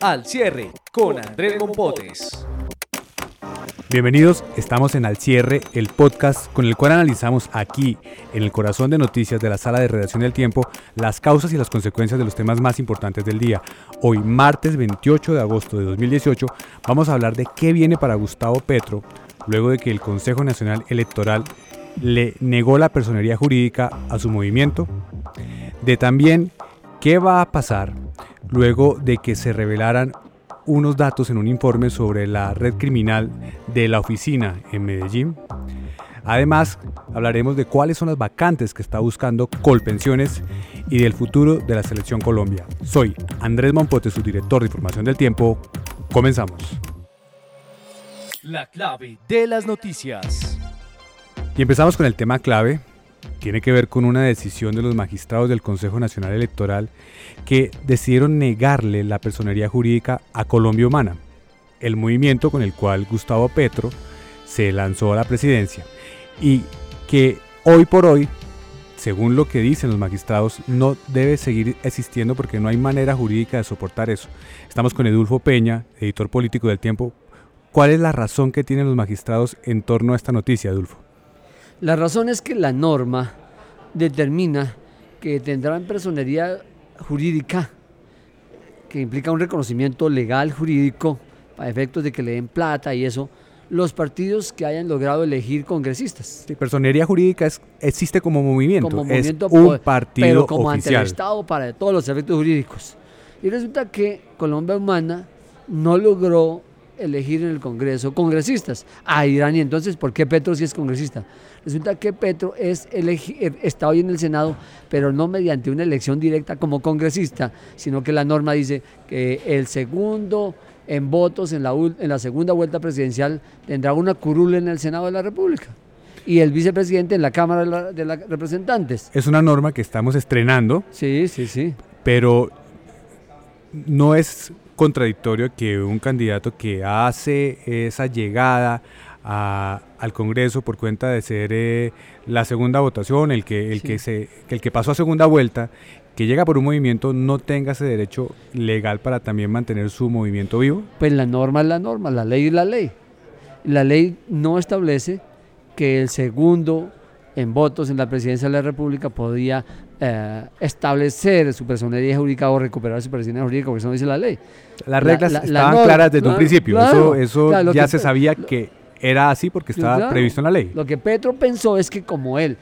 Al cierre con Andrés Mompotes. Bienvenidos, estamos en Al cierre, el podcast con el cual analizamos aquí, en el corazón de noticias de la sala de redacción del tiempo, las causas y las consecuencias de los temas más importantes del día. Hoy, martes 28 de agosto de 2018, vamos a hablar de qué viene para Gustavo Petro, luego de que el Consejo Nacional Electoral le negó la personería jurídica a su movimiento, de también qué va a pasar luego de que se revelaran unos datos en un informe sobre la red criminal de la oficina en Medellín. Además, hablaremos de cuáles son las vacantes que está buscando Colpensiones y del futuro de la selección Colombia. Soy Andrés Monpote, su director de información del tiempo. Comenzamos. La clave de las noticias. Y empezamos con el tema clave. Tiene que ver con una decisión de los magistrados del Consejo Nacional Electoral que decidieron negarle la personería jurídica a Colombia Humana, el movimiento con el cual Gustavo Petro se lanzó a la presidencia y que hoy por hoy, según lo que dicen los magistrados, no debe seguir existiendo porque no hay manera jurídica de soportar eso. Estamos con Edulfo Peña, editor político del tiempo. ¿Cuál es la razón que tienen los magistrados en torno a esta noticia, Edulfo? La razón es que la norma determina que tendrán personería jurídica, que implica un reconocimiento legal jurídico para efectos de que le den plata y eso, los partidos que hayan logrado elegir congresistas. Sí, personería jurídica es, existe como movimiento, Como es movimiento, un partido pero como ante el Estado para todos los efectos jurídicos. Y resulta que Colombia Humana no logró elegir en el Congreso congresistas. Ah, dirán, ¿y entonces por qué Petro sí es congresista? Resulta que Petro es eh, está hoy en el Senado, pero no mediante una elección directa como congresista, sino que la norma dice que el segundo en votos en la, en la segunda vuelta presidencial tendrá una curul en el Senado de la República y el vicepresidente en la Cámara de, la- de la Representantes. Es una norma que estamos estrenando, Sí, sí, sí. pero no es contradictorio que un candidato que hace esa llegada a- al Congreso por cuenta de ser eh, la segunda votación, el que el Sí. que se el que pasó a segunda vuelta, que llega por un movimiento no tenga ese derecho legal para también mantener su movimiento vivo. Pues la norma es la norma, la ley es la ley. La ley no establece que el segundo en votos en la presidencia de la República podía eh, establecer su personería jurídica o recuperar su personería jurídica, porque eso no dice la ley. Las La- reglas la- la estaban claras desde un principio. claro. eso eso Claro, ya que- se sabía que era así porque estaba Claro. previsto en la ley. Lo que Petro pensó es que como él,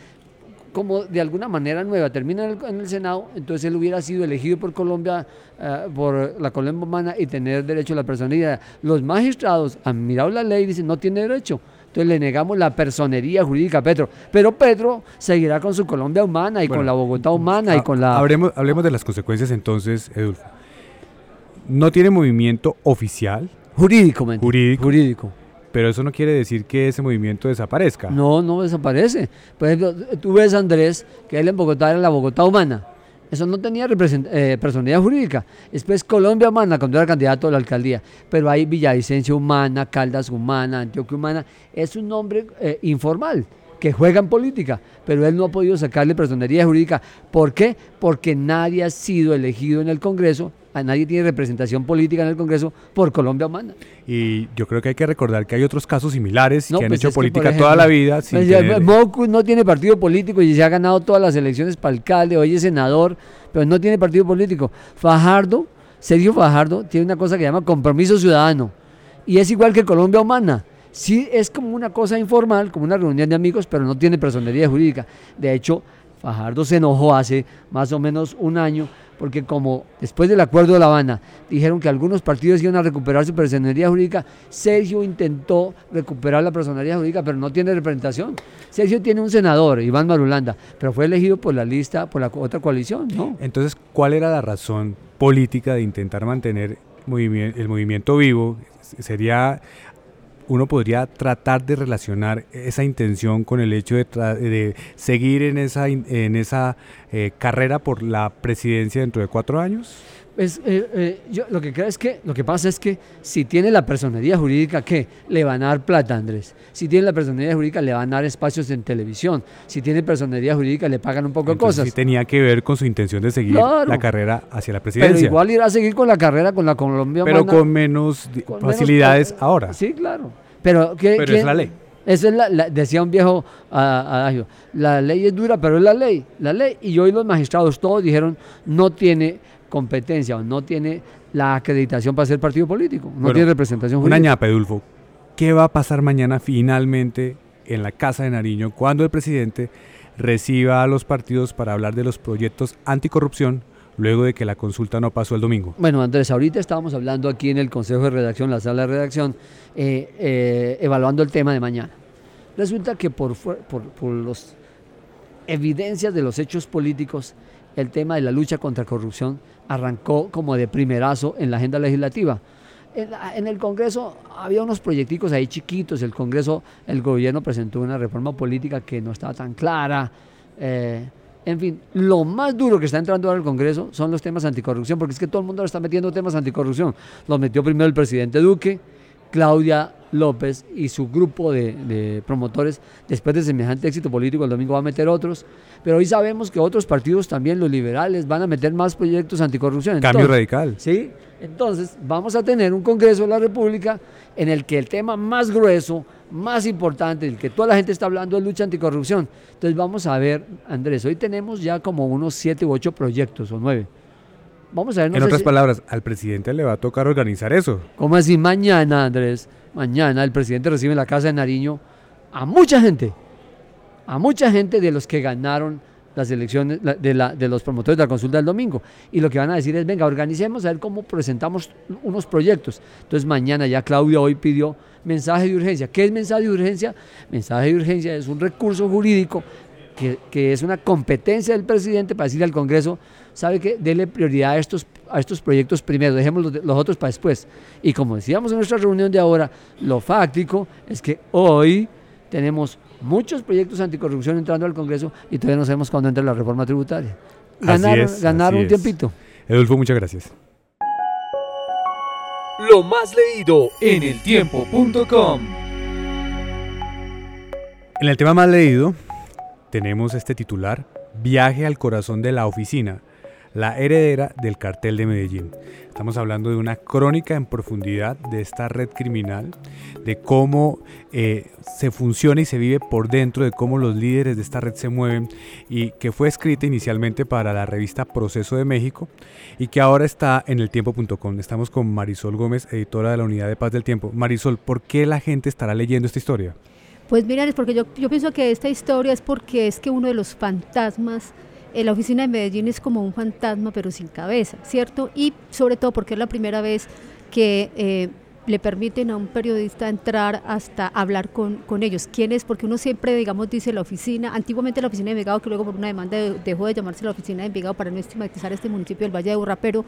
como de alguna manera nueva termina en el, en el Senado, entonces él hubiera sido elegido por Colombia, eh, por la Colombia humana y tener derecho a la personería. Los magistrados han mirado la ley y dicen no tiene derecho. Entonces le negamos la personería jurídica a Petro. Pero Petro seguirá con su Colombia humana y Bueno, con la Bogotá humana y Ha- con la... Hablemos, hablemos de las consecuencias entonces, Edulfo. No tiene movimiento oficial, Jurídico. Jurídico. Jurídico. pero eso no quiere decir que ese movimiento desaparezca. No, no desaparece. Por ejemplo, tú ves a Andrés, que él en Bogotá era la Bogotá humana. Eso no tenía eh, personalidad jurídica. Después Colombia humana, cuando era candidato a la alcaldía. Pero hay Villavicencio humana, Caldas humana, Antioquia humana. Es un nombre eh, informal que juega en política, pero él no ha podido sacarle personería jurídica. ¿Por qué? Porque nadie ha sido elegido en el Congreso, a nadie tiene representación política en el Congreso por Colombia humana. Y yo creo que hay que recordar que hay otros casos similares No, que han pues hecho política toda la vida sin Pues ya, tener- Mocus no tiene partido político y se ha ganado todas las elecciones para alcalde, hoy es senador, pero no tiene partido político. Fajardo, Sergio Fajardo, tiene una cosa que llama compromiso ciudadano y es igual que Colombia Humana. Sí, es como una cosa informal, como una reunión de amigos, pero no tiene personalidad jurídica. De hecho, Fajardo se enojó hace más o menos un año porque como después del acuerdo de La Habana dijeron que algunos partidos iban a recuperar su personalidad jurídica, Sergio intentó recuperar la personalidad jurídica, pero no tiene representación. Sergio tiene un senador, Iván Marulanda, pero fue elegido por la lista, por la otra coalición, ¿no? Entonces, ¿cuál era la razón política de intentar mantener el movimiento vivo? Sería uno podría tratar de relacionar esa intención con el hecho de, seguir en esa, en esa eh, carrera por la presidencia dentro de cuatro años? Pues, eh, eh, yo lo que creo es que lo que pasa es que si tiene la personería jurídica, ¿qué? Le van a dar plata, Andrés. Si tiene la personería jurídica, le van a dar espacios en televisión. Si tiene personería jurídica, le pagan un poco de cosas. Sí tenía que ver con su intención de seguir la carrera hacia la presidencia. Pero igual irá a seguir con la carrera con la Colombia. Pero con menos facilidades ahora. Sí, claro. Pero, ¿qué, pero es la ley. Esa es la, decía un viejo adagio, la ley es dura, pero es la ley, la ley. Y hoy los magistrados todos dijeron, no tiene competencia o no tiene la acreditación para ser partido político, no tiene representación jurídica. Una ñapa, Edulfo. ¿Qué va a pasar mañana finalmente en la Casa de Nariño cuando el presidente reciba a los partidos para hablar de los proyectos anticorrupción luego de que la consulta no pasó el domingo? Bueno, Andrés, ahorita estábamos hablando aquí en el Consejo de Redacción, la sala de redacción, eh, eh, evaluando el tema de mañana. Resulta que por, por, por las evidencias de los hechos políticos, el tema de la lucha contra corrupción arrancó como de primerazo en la agenda legislativa. En, el Congreso había unos proyecticos ahí chiquitos, el Congreso, el gobierno presentó una reforma política que no estaba tan clara. Eh, en fin, lo más duro que está entrando ahora al Congreso son los temas anticorrupción, porque es que todo el mundo ahora está metiendo temas anticorrupción. Los metió primero el presidente Duque, Claudia López y su grupo de, promotores, después de semejante éxito político, el domingo va a meter otros. Pero hoy sabemos que otros partidos, también los liberales, van a meter más proyectos anticorrupción. Cambio radical. Sí, entonces vamos a tener un Congreso de la República en el que el tema más grueso, más importante, el que toda la gente está hablando es lucha anticorrupción. Entonces vamos a ver, Andrés, hoy tenemos ya como unos siete u ocho proyectos o nueve. Vamos a ver. en otras palabras, al presidente le va a tocar organizar eso. ¿Cómo así? Mañana, Andrés, mañana el presidente recibe en la Casa de Nariño a mucha gente, a mucha gente de los que ganaron las elecciones de, la, de los promotores de la consulta del domingo. Y lo que van a decir es, venga, organicemos a ver cómo presentamos unos proyectos. Entonces mañana ya Claudia hoy pidió mensaje de urgencia. ¿Qué es mensaje de urgencia? Mensaje de urgencia es un recurso jurídico que, que es una competencia del presidente para decirle al Congreso, sabe que dele prioridad a estos, a estos proyectos primero, dejemos los, los otros para después. Y como decíamos en nuestra reunión de ahora, lo fáctico es que hoy tenemos muchos proyectos anticorrupción entrando al Congreso y todavía no sabemos cuándo entra la reforma tributaria. Ganar, un tiempito. Edulfo, muchas gracias. Lo más leído en eltiempo.com. En el tema más leído tenemos este titular, Viaje al corazón de la oficina la heredera del cartel de Medellín. Estamos hablando de una crónica en profundidad de esta red criminal, de cómo eh, se funciona y se vive por dentro, de cómo los líderes de esta red se mueven y que fue escrita inicialmente para la revista Proceso de México y que ahora está en el tiempo.com. Estamos con Marisol Gómez, editora de la Unidad de Paz del Tiempo. Marisol, ¿por qué la gente estará leyendo esta historia? Pues mira, es porque yo, yo pienso que esta historia es porque es que uno de los fantasmas la oficina de Medellín es como un fantasma pero sin cabeza, ¿cierto? Y sobre todo porque es la primera vez que eh, le permiten a un periodista entrar hasta hablar con, ellos. ¿Quién es? Porque uno siempre, digamos, dice la oficina, antiguamente la oficina de Envigado, que luego por una demanda dejó de llamarse la oficina de Envigado para no estigmatizar este municipio del Valle de Urra, pero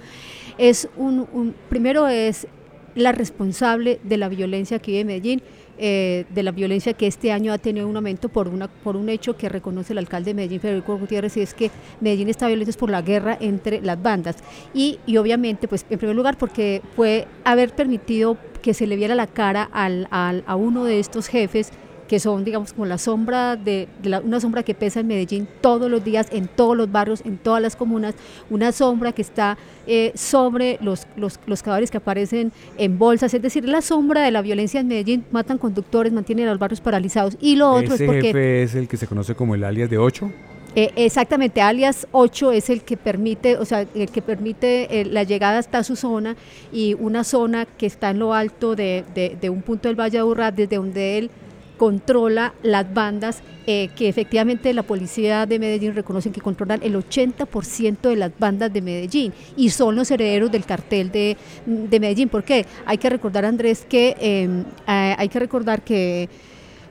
es un, primero es la responsable de la violencia aquí en Medellín eh, de la violencia que este año ha tenido un aumento por, una, por un hecho que reconoce el alcalde de Medellín, Federico Gutiérrez, y es que Medellín está violento por la guerra entre las bandas. Y, y obviamente, pues en primer lugar, porque fue haber permitido que se le viera la cara al, al, a uno de estos jefes que son, digamos, como la sombra de, una sombra que pesa en Medellín todos los días, en todos los barrios, en todas las comunas, una sombra que está eh, sobre los, los, los, cadáveres que aparecen en bolsas, es decir, la sombra de la violencia en Medellín, matan conductores, mantienen a los barrios paralizados. Y lo otro es porque... jefe es el que se conoce como el alias de 8? Eh, exactamente, alias 8 es el que permite, o sea, el que permite eh, la llegada hasta su zona y una zona que está en lo alto de, de, de un punto del Valle de Urra, desde donde él controla las bandas eh, que efectivamente la policía de Medellín reconocen que controlan el 80% de las bandas de Medellín y son los herederos del cartel de, de Medellín. ¿Por qué? Hay que recordar, Andrés, que em, eh, hay que recordar que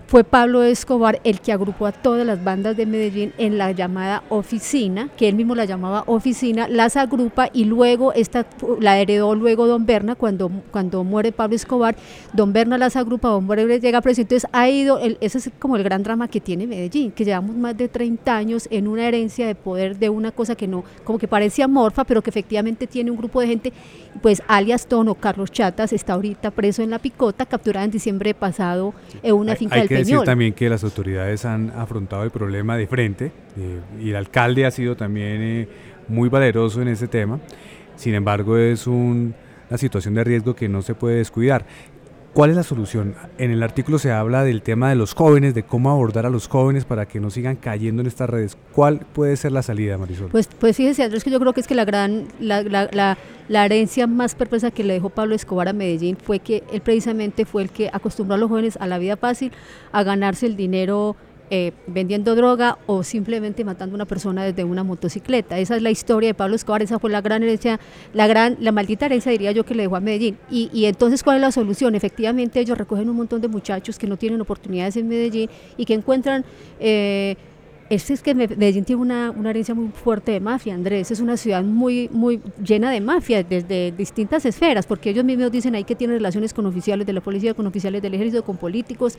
fue Pablo Escobar el que agrupó a todas las bandas de Medellín en la llamada oficina, que él mismo la llamaba oficina, las agrupa y luego esta la heredó luego Don Berna. Cuando, cuando muere Pablo Escobar, Don Berna las agrupa, Don Berna llega preso, entonces ha ido, ese es como el gran drama que tiene Medellín, que llevamos más de 30 años en una herencia de poder de una cosa que no, como que parecía morfa, pero que efectivamente tiene un grupo de gente, pues alias Tono, Carlos Chatas está ahorita preso en la picota, capturada en diciembre pasado en una finca del decir también que las autoridades han afrontado el problema de frente eh, y el alcalde ha sido también eh, muy valeroso en ese tema. Sin embargo, es una situación de riesgo que no se puede descuidar. ¿Cuál es la solución? En el artículo se habla del tema de los jóvenes, de cómo abordar a los jóvenes para que no sigan cayendo en estas redes. ¿Cuál puede ser la salida, Marisol? Pues, pues fíjese, Andrés, que yo creo que es que la gran, la, la, la, herencia más perversa que le dejó Pablo Escobar a Medellín fue que él precisamente fue el que acostumbró a los jóvenes a la vida fácil, a ganarse el dinero eh, vendiendo droga o simplemente matando a una persona desde una motocicleta. Esa es la historia de Pablo Escobar, esa fue la gran herencia, la gran, la maldita herencia diría yo que le dejó a Medellín. Y, y entonces, ¿cuál es la solución? Efectivamente, ellos recogen un montón de muchachos que no tienen oportunidades en Medellín y que encuentran... Eh, este es que Medellín tiene una, una, herencia muy fuerte de mafia, Andrés. Es una ciudad muy, muy llena de mafia desde distintas esferas, porque ellos mismos dicen ahí que tienen relaciones con oficiales de la policía, con oficiales del ejército, con políticos.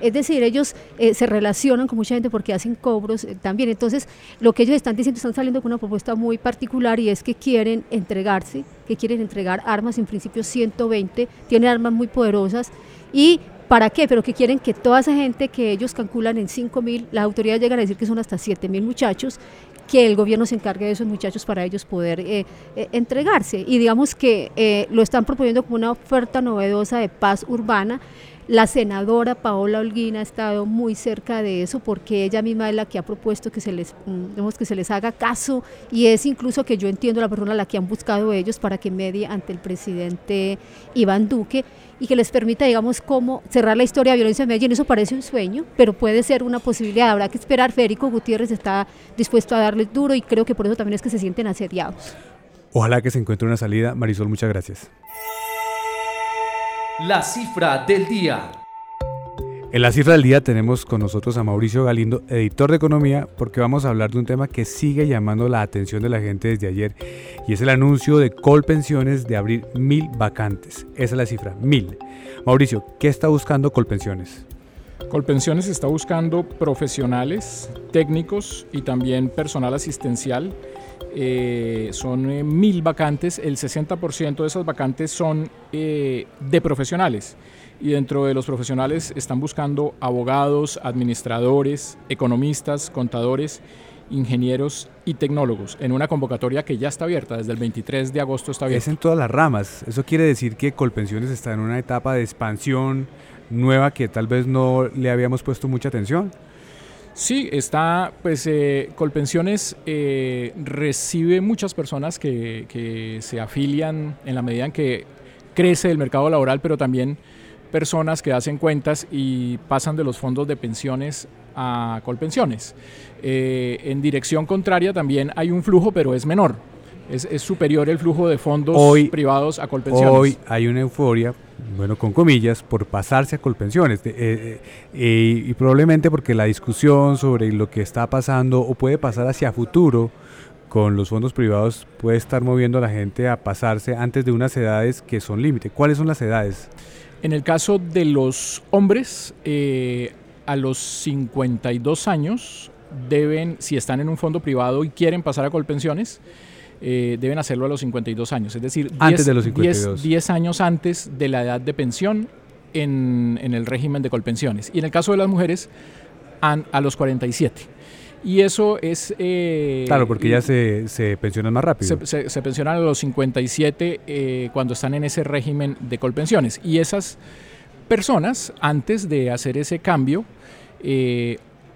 Es decir, ellos eh, se relacionan con mucha gente porque hacen cobros eh, también. Entonces, lo que ellos están diciendo, están saliendo con una propuesta muy particular y es que quieren entregarse, que quieren entregar armas, en principio 120, tienen armas muy poderosas y ¿Para qué? Pero que quieren que toda esa gente que ellos calculan en 5 mil, las autoridades llegan a decir que son hasta 7 mil muchachos, que el gobierno se encargue de esos muchachos para ellos poder eh, eh, entregarse. Y digamos que eh, lo están proponiendo como una oferta novedosa de paz urbana la senadora Paola Holguín ha estado muy cerca de eso porque ella misma es la que ha propuesto que se les, mm, que se les haga caso y es incluso que yo entiendo la persona a la que han buscado ellos para que medie ante el presidente Iván Duque y que les permita, digamos, cómo cerrar la historia de violencia en Medellín. Eso parece un sueño, pero puede ser una posibilidad. Habrá que esperar. Federico Gutiérrez está dispuesto a darles duro y creo que por eso también es que se sienten asediados. Ojalá que se encuentre una salida. Marisol, muchas gracias. La cifra del día. En la cifra del día tenemos con nosotros a Mauricio Galindo, editor de Economía, porque vamos a hablar de un tema que sigue llamando la atención de la gente desde ayer, y es el anuncio de Colpensiones de abrir mil vacantes. Esa es la cifra, mil. Mauricio, ¿qué está buscando Colpensiones? Colpensiones está buscando profesionales, técnicos y también personal asistencial eh, son eh, mil vacantes, el 60% de esas vacantes son eh, de profesionales y dentro de los profesionales están buscando abogados, administradores, economistas, contadores, ingenieros y tecnólogos en una convocatoria que ya está abierta, desde el 23 de agosto está abierta. Es en todas las ramas, eso quiere decir que Colpensiones está en una etapa de expansión nueva que tal vez no le habíamos puesto mucha atención. Sí, está, pues eh, Colpensiones eh, recibe muchas personas que, se afilian en la medida en que crece el mercado laboral, pero también personas que hacen cuentas y pasan de los fondos de pensiones a Colpensiones. Eh, en dirección contraria también hay un flujo, pero es menor. Es, superior el flujo de fondos privados a Colpensiones. Hoy hay una euforia bueno, con comillas, por pasarse a colpensiones. Eh, eh, eh, y probablemente porque la discusión sobre lo que está pasando o puede pasar hacia futuro con los fondos privados puede estar moviendo a la gente a pasarse antes de unas edades que son límite. ¿Cuáles son las edades? En el caso de los hombres, a los 52 años deben, si están en un fondo privado y quieren pasar a colpensiones, eh, deben hacerlo a los 52 años, es decir, antes 10, de los 52. 10, años antes de la edad de pensión en, el régimen de colpensiones. Y en el caso de las mujeres, a los 47. Y eso es... Eh, claro, porque ya se, se, pensionan más rápido. Se, pensionan a los 57 eh, cuando están en ese régimen de colpensiones. Y esas personas, antes de hacer ese cambio,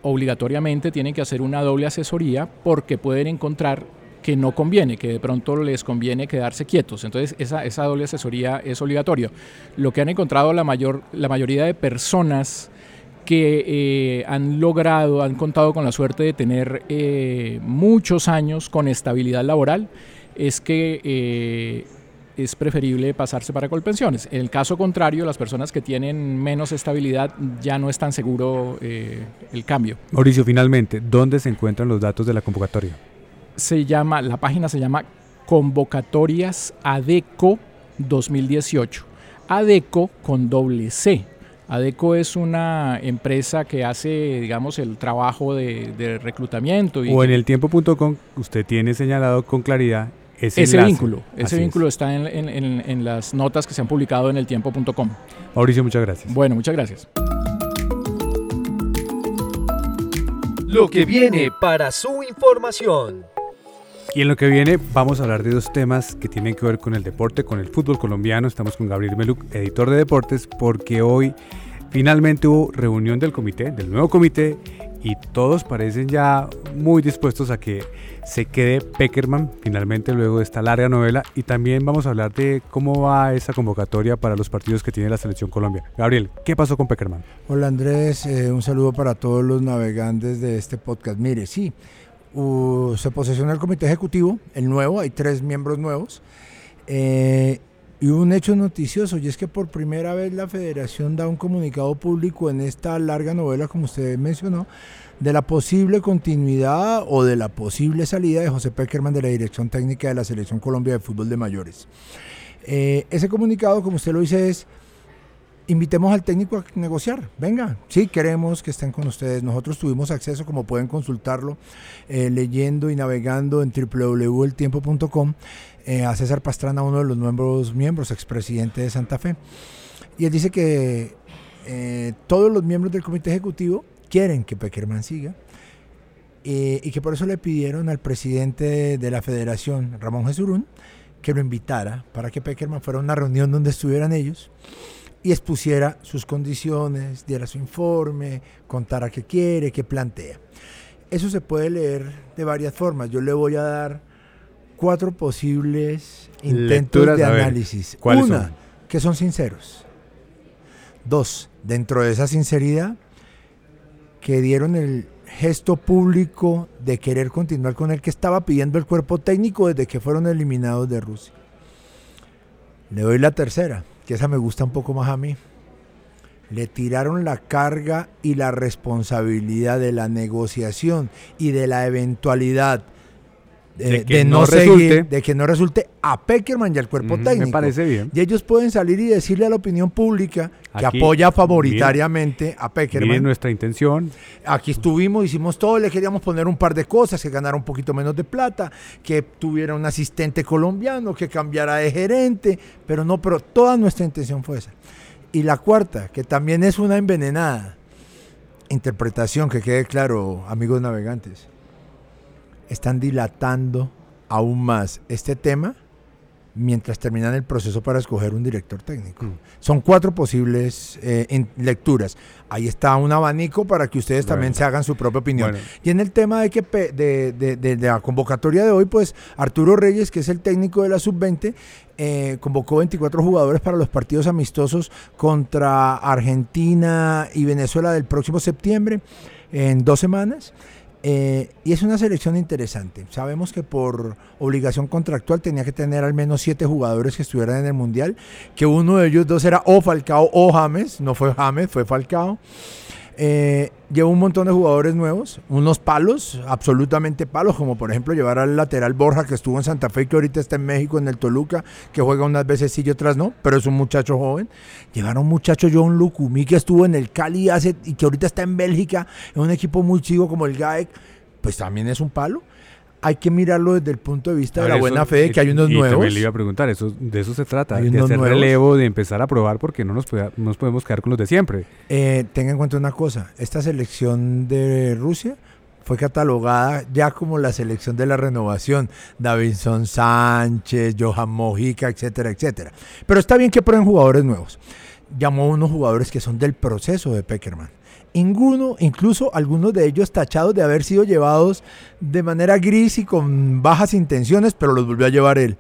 obligatoriamente tienen que hacer una doble asesoría porque pueden encontrar que no conviene, que de pronto les conviene quedarse quietos. Entonces, esa, doble asesoría es obligatoria. Lo que han encontrado la, mayor, la mayoría de personas que eh, han logrado, han contado con la suerte de tener eh, muchos años con estabilidad laboral, es que eh, es preferible pasarse para Colpensiones. En el caso contrario, las personas que tienen menos estabilidad ya no es tan seguro el cambio. Mauricio, finalmente, ¿dónde se encuentran los datos de la convocatoria? Se llama, la página se llama Convocatorias ADECO 2018. ADECO con doble C. ADECO es una empresa que hace, digamos, el trabajo de, reclutamiento. o en el tiempo.com usted tiene señalado con claridad ese, ese vínculo. Ese vínculo está en, en las notas que se han publicado en el tiempo.com. Mauricio, muchas gracias. Bueno, muchas gracias. Lo que viene para su información. Y en lo que viene vamos a hablar de dos temas que tienen que ver con el deporte, con el fútbol colombiano. Estamos con Gabriel Meluc, editor de deportes, porque hoy finalmente hubo reunión del comité, del nuevo comité, y todos parecen ya muy dispuestos a que se quede Peckerman finalmente luego de esta larga novela. Y también vamos a hablar de cómo va esa convocatoria para los partidos que tiene la selección Colombia. Gabriel, ¿qué pasó con Peckerman? Hola Andrés, eh, un saludo para todos los navegantes de este podcast. Mire, sí se posesiona el comité ejecutivo, el nuevo, hay tres miembros nuevos. Eh, y un hecho noticioso, y es que por primera vez la federación da un comunicado público en esta larga novela, como usted mencionó, de la posible continuidad o de la posible salida de José Peckerman de la Dirección Técnica de la Selección Colombia de Fútbol de Mayores. Eh, ese comunicado, como usted lo dice, es invitemos al técnico a negociar. Venga, sí, queremos que estén con ustedes. Nosotros tuvimos acceso, como pueden consultarlo, eh, leyendo y navegando en www.eltiempo.com, eh, a César Pastrana, uno de los nuevos miembros, expresidente de Santa Fe. Y él dice que eh, todos los miembros del comité ejecutivo quieren que Peckerman siga. y que por eso le pidieron al presidente de la federación, Ramón Jesurún, que lo invitara para que Peckerman fuera a una reunión donde estuvieran ellos y expusiera sus condiciones, diera su informe, contara qué quiere, qué plantea. Eso se puede leer de varias formas. Yo le voy a dar cuatro posibles intentos de análisis. Una, que son sinceros. Dos, dentro de esa sinceridad, que dieron el gesto público de querer continuar con el que estaba pidiendo el cuerpo técnico desde que fueron eliminados de Rusia. Le doy la tercera que esa me gusta un poco más a mí. Le tiraron la carga y la responsabilidad de la negociación y de la eventualidad de, que no, resulte. de que no resulte a Peckerman y al cuerpo técnico. Me parece bien. Y ellos pueden salir y decirle a la opinión pública que apoya favoritariamente a Peckerman. es nuestra intención. Aquí estuvimos, hicimos todo, le queríamos poner un par de cosas, que ganara un poquito menos de plata, que tuviera un asistente colombiano, que cambiara de gerente, pero no, pero toda nuestra intención fue esa. Y la cuarta, que también es una envenenada interpretación, que quede claro, amigos navegantes están dilatando aún más este tema mientras terminan el proceso para escoger un director técnico. Mm. Son cuatro posibles eh, lecturas. Ahí está un abanico para que ustedes también se hagan su propia opinión. Y en el tema de, que de, la convocatoria de hoy, pues Arturo Reyes, que es el técnico de la sub-20, eh, convocó 24 jugadores para los partidos amistosos contra Argentina y Venezuela del próximo septiembre, en dos semanas. Eh, y es una selección interesante. Sabemos que por obligación contractual tenía que tener al menos siete jugadores que estuvieran en el Mundial, que uno de ellos dos era o Falcao o James, no fue James, fue Falcao. Eh, llevó un montón de jugadores nuevos, unos palos, absolutamente palos, como por ejemplo llevar al lateral Borja que estuvo en Santa Fe, que ahorita está en México, en el Toluca, que juega unas veces sí y otras no, pero es un muchacho joven. Llevar a un muchacho John Lucumí que estuvo en el Cali hace, y que ahorita está en Bélgica, en un equipo muy chico como el GAEC, pues también es un palo hay que mirarlo desde el punto de vista de la buena fe de que hay unos y nuevos. También le iba a preguntar, eso, de eso se trata, de hacer relevo, de empezar a probar, porque no nos, nos podemos quedar con los de siempre. Eh, tenga en cuenta una cosa, esta selección de Rusia fue catalogada ya como la selección de la renovación. Davinson Sánchez, Johan Mojica, etcétera, etcétera. Pero está bien que prueben jugadores nuevos. Llamó a unos jugadores que son del proceso de Peckerman Ninguno, incluso algunos de ellos tachados de haber sido llevados de manera gris y con bajas intenciones, pero los volvió a llevar él.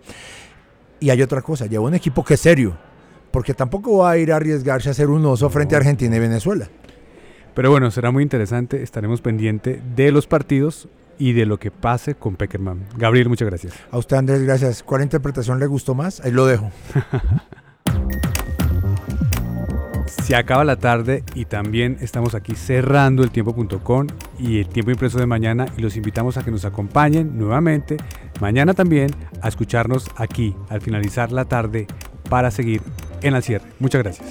Y hay otra cosa, llevó un equipo que es serio, porque tampoco va a ir a arriesgarse a hacer un oso frente a Argentina y Venezuela. Pero bueno, será muy interesante. Estaremos pendientes de los partidos y de lo que pase con Peckerman. Gabriel, muchas gracias. A usted, Andrés, gracias. ¿Cuál interpretación le gustó más? Ahí lo dejo. Se acaba la tarde y también estamos aquí cerrando el tiempo.com y el tiempo impreso de mañana y los invitamos a que nos acompañen nuevamente mañana también a escucharnos aquí al finalizar la tarde para seguir en el cierre. Muchas gracias.